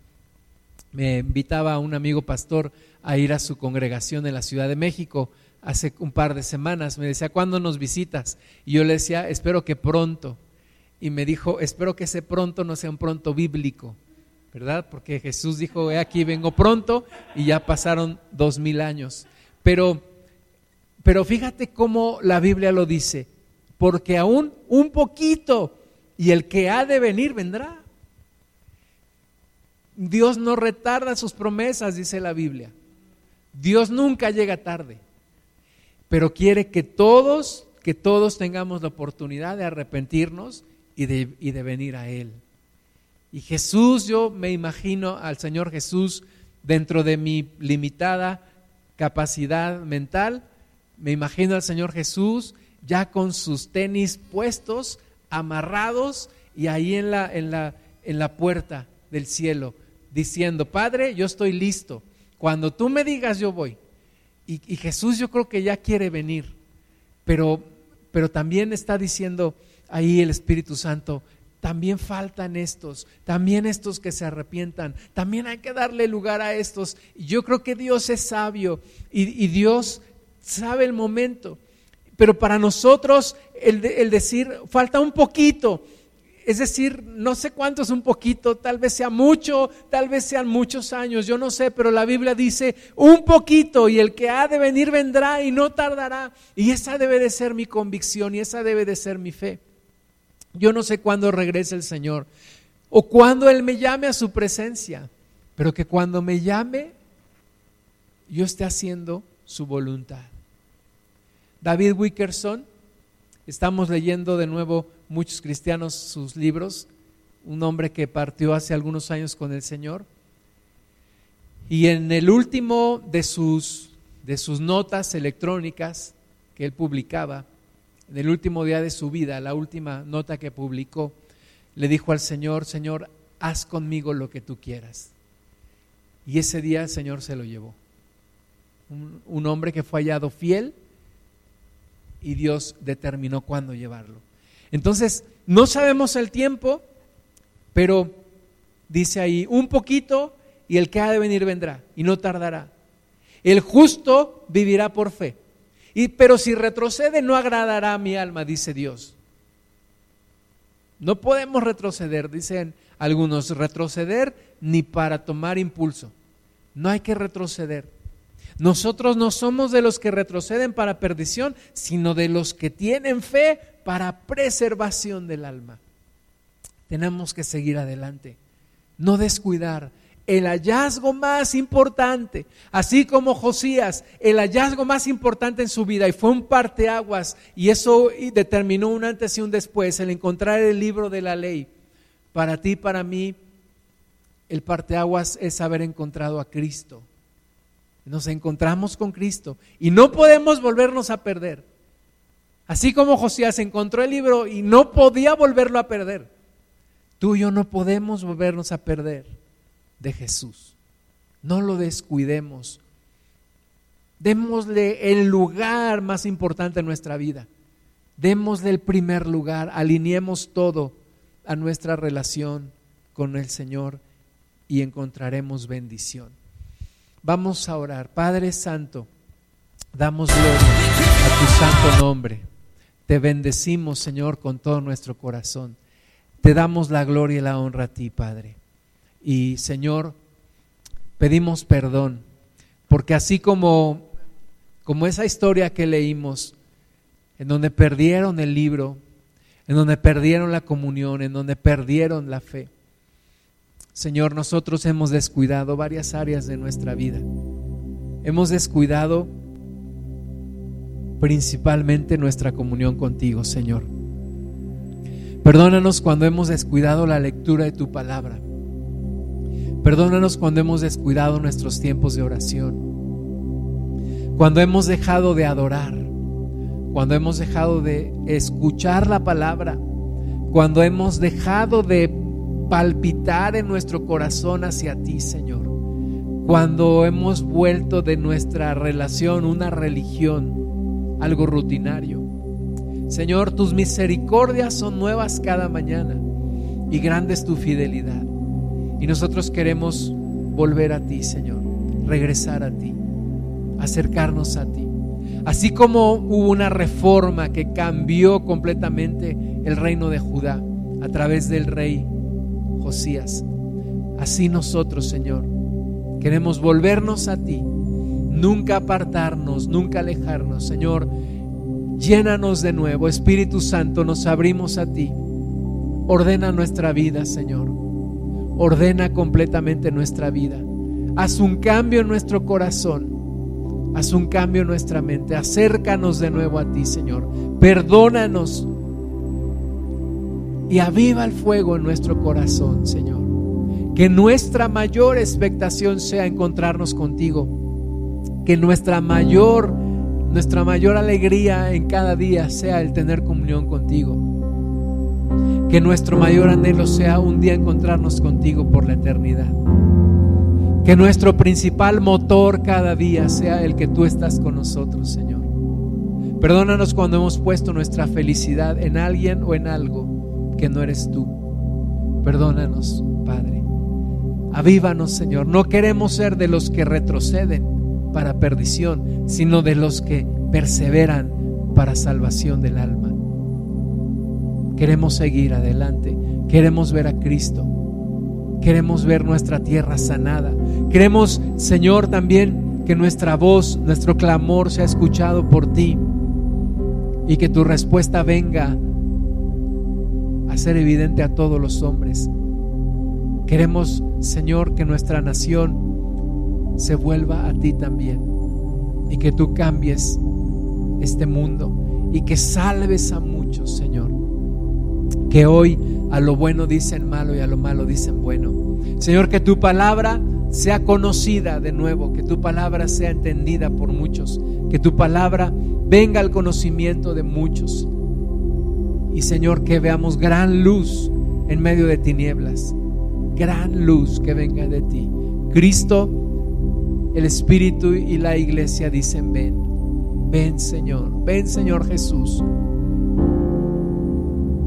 Me invitaba a un amigo pastor a ir a su congregación en la Ciudad de México hace un par de semanas. Me decía, ¿cuándo nos visitas? Y yo le decía, espero que pronto. Y me dijo, espero que ese pronto no sea un pronto bíblico, ¿verdad? Porque Jesús dijo, he aquí vengo pronto y ya pasaron dos mil años. Pero, pero fíjate cómo la Biblia lo dice, porque aún un poquito y el que ha de venir vendrá. Dios no retarda sus promesas, dice la Biblia. Dios nunca llega tarde, pero quiere que todos, que todos tengamos la oportunidad de arrepentirnos y de, y de venir a Él. Y Jesús, yo me imagino al Señor Jesús dentro de mi limitada capacidad mental, me imagino al Señor Jesús ya con sus tenis puestos, amarrados y ahí en la, en la, en la puerta del cielo, diciendo, Padre, yo estoy listo. Cuando tú me digas, yo voy. Y, y Jesús yo creo que ya quiere venir, pero, pero también está diciendo ahí el Espíritu Santo, también faltan estos, también estos que se arrepientan, también hay que darle lugar a estos. Yo creo que Dios es sabio y, y Dios sabe el momento. Pero para nosotros el, decir, falta un poquito, es decir, no sé cuánto es un poquito, tal vez sea mucho, tal vez sean muchos años, yo no sé, pero la Biblia dice un poquito y el que ha de venir vendrá y no tardará. Y esa debe de ser mi convicción y esa debe de ser mi fe. Yo no sé cuándo regrese el Señor o cuándo Él me llame a su presencia, pero que cuando me llame yo esté haciendo su voluntad. David Wickerson, estamos leyendo de nuevo muchos cristianos sus libros, un hombre que partió hace algunos años con el Señor. Y en el último de sus, de sus notas electrónicas que él publicaba, en el último día de su vida, la última nota que publicó, le dijo al Señor, Señor, haz conmigo lo que tú quieras. Y ese día el Señor se lo llevó. Un, un hombre que fue hallado fiel y Dios determinó cuándo llevarlo. Entonces, no sabemos el tiempo, pero dice ahí, un poquito y el que ha de venir vendrá y no tardará. El justo vivirá por fe. Y, pero si retrocede no agradará a mi alma, dice Dios. No podemos retroceder, dicen algunos, retroceder ni para tomar impulso. No hay que retroceder. Nosotros no somos de los que retroceden para perdición, sino de los que tienen fe para preservación del alma. Tenemos que seguir adelante, no descuidar. El hallazgo más importante, así como Josías, el hallazgo más importante en su vida, y fue un parteaguas, y eso determinó un antes y un después, el encontrar el libro de la ley. Para ti, para mí, el parteaguas es haber encontrado a Cristo nos encontramos con Cristo y no podemos volvernos a perder. Así como Josías encontró el libro y no podía volverlo a perder, tú y yo no podemos volvernos a perder de Jesús. No lo descuidemos. Démosle el lugar más importante en nuestra vida. Démosle el primer lugar. Alineemos todo a nuestra relación con el Señor y encontraremos bendición. Vamos a orar. Padre Santo, damos gloria a tu santo nombre. Te bendecimos, Señor, con todo nuestro corazón. Te damos la gloria y la honra a ti, Padre. Y, Señor, pedimos perdón, porque así como, como esa historia que leímos, en donde perdieron el libro, en donde perdieron la comunión, en donde perdieron la fe, Señor, nosotros hemos descuidado varias áreas de nuestra vida. Hemos descuidado principalmente nuestra comunión contigo, Señor. Perdónanos cuando hemos descuidado la lectura de tu palabra. Perdónanos cuando hemos descuidado nuestros tiempos de oración. Cuando hemos dejado de adorar. Cuando hemos dejado de escuchar la palabra. Cuando hemos dejado de palpitar en nuestro corazón hacia ti, Señor. Cuando hemos vuelto de nuestra relación una religión, algo rutinario. Señor, tus misericordias son nuevas cada mañana y grande es tu fidelidad. Y nosotros queremos volver a ti, Señor, regresar a ti, acercarnos a ti. Así como hubo una reforma que cambió completamente el reino de Judá a través del rey Josías, así nosotros, Señor, queremos volvernos a ti, nunca apartarnos, nunca alejarnos, Señor. Llénanos de nuevo, Espíritu Santo, nos abrimos a ti. Ordena nuestra vida, Señor. Ordena completamente nuestra vida. Haz un cambio en nuestro corazón. Haz un cambio en nuestra mente. Acércanos de nuevo a ti, Señor. Perdónanos. Y aviva el fuego en nuestro corazón, Señor. Que nuestra mayor expectación sea encontrarnos contigo. Que nuestra mayor, nuestra mayor alegría en cada día sea el tener comunión contigo. Que nuestro mayor anhelo sea un día encontrarnos contigo por la eternidad. Que nuestro principal motor cada día sea el que tú estás con nosotros, Señor. Perdónanos cuando hemos puesto nuestra felicidad en alguien o en algo que no eres tú. Perdónanos, Padre. Avívanos, Señor. No queremos ser de los que retroceden para perdición, sino de los que perseveran para salvación del alma. Queremos seguir adelante. Queremos ver a Cristo. Queremos ver nuestra tierra sanada. Queremos, Señor, también que nuestra voz, nuestro clamor sea escuchado por ti y que tu respuesta venga a ser evidente a todos los hombres. Queremos, Señor, que nuestra nación se vuelva a ti también y que tú cambies este mundo y que salves a muchos, Señor. Que hoy a lo bueno dicen malo y a lo malo dicen bueno. Señor, que tu palabra sea conocida de nuevo, que tu palabra sea entendida por muchos, que tu palabra venga al conocimiento de muchos. Y Señor, que veamos gran luz en medio de tinieblas, gran luz que venga de ti. Cristo, el Espíritu y la iglesia dicen, ven, ven Señor, ven Señor Jesús.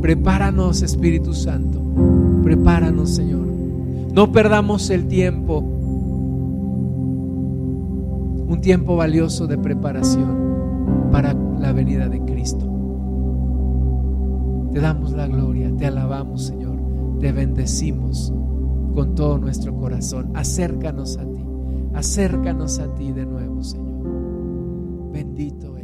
Prepáranos, Espíritu Santo. Prepáranos, Señor. No perdamos el tiempo. Un tiempo valioso de preparación para la venida de Cristo. Te damos la gloria, te alabamos, Señor. Te bendecimos con todo nuestro corazón. Acércanos a ti. Acércanos a ti de nuevo, Señor. Bendito.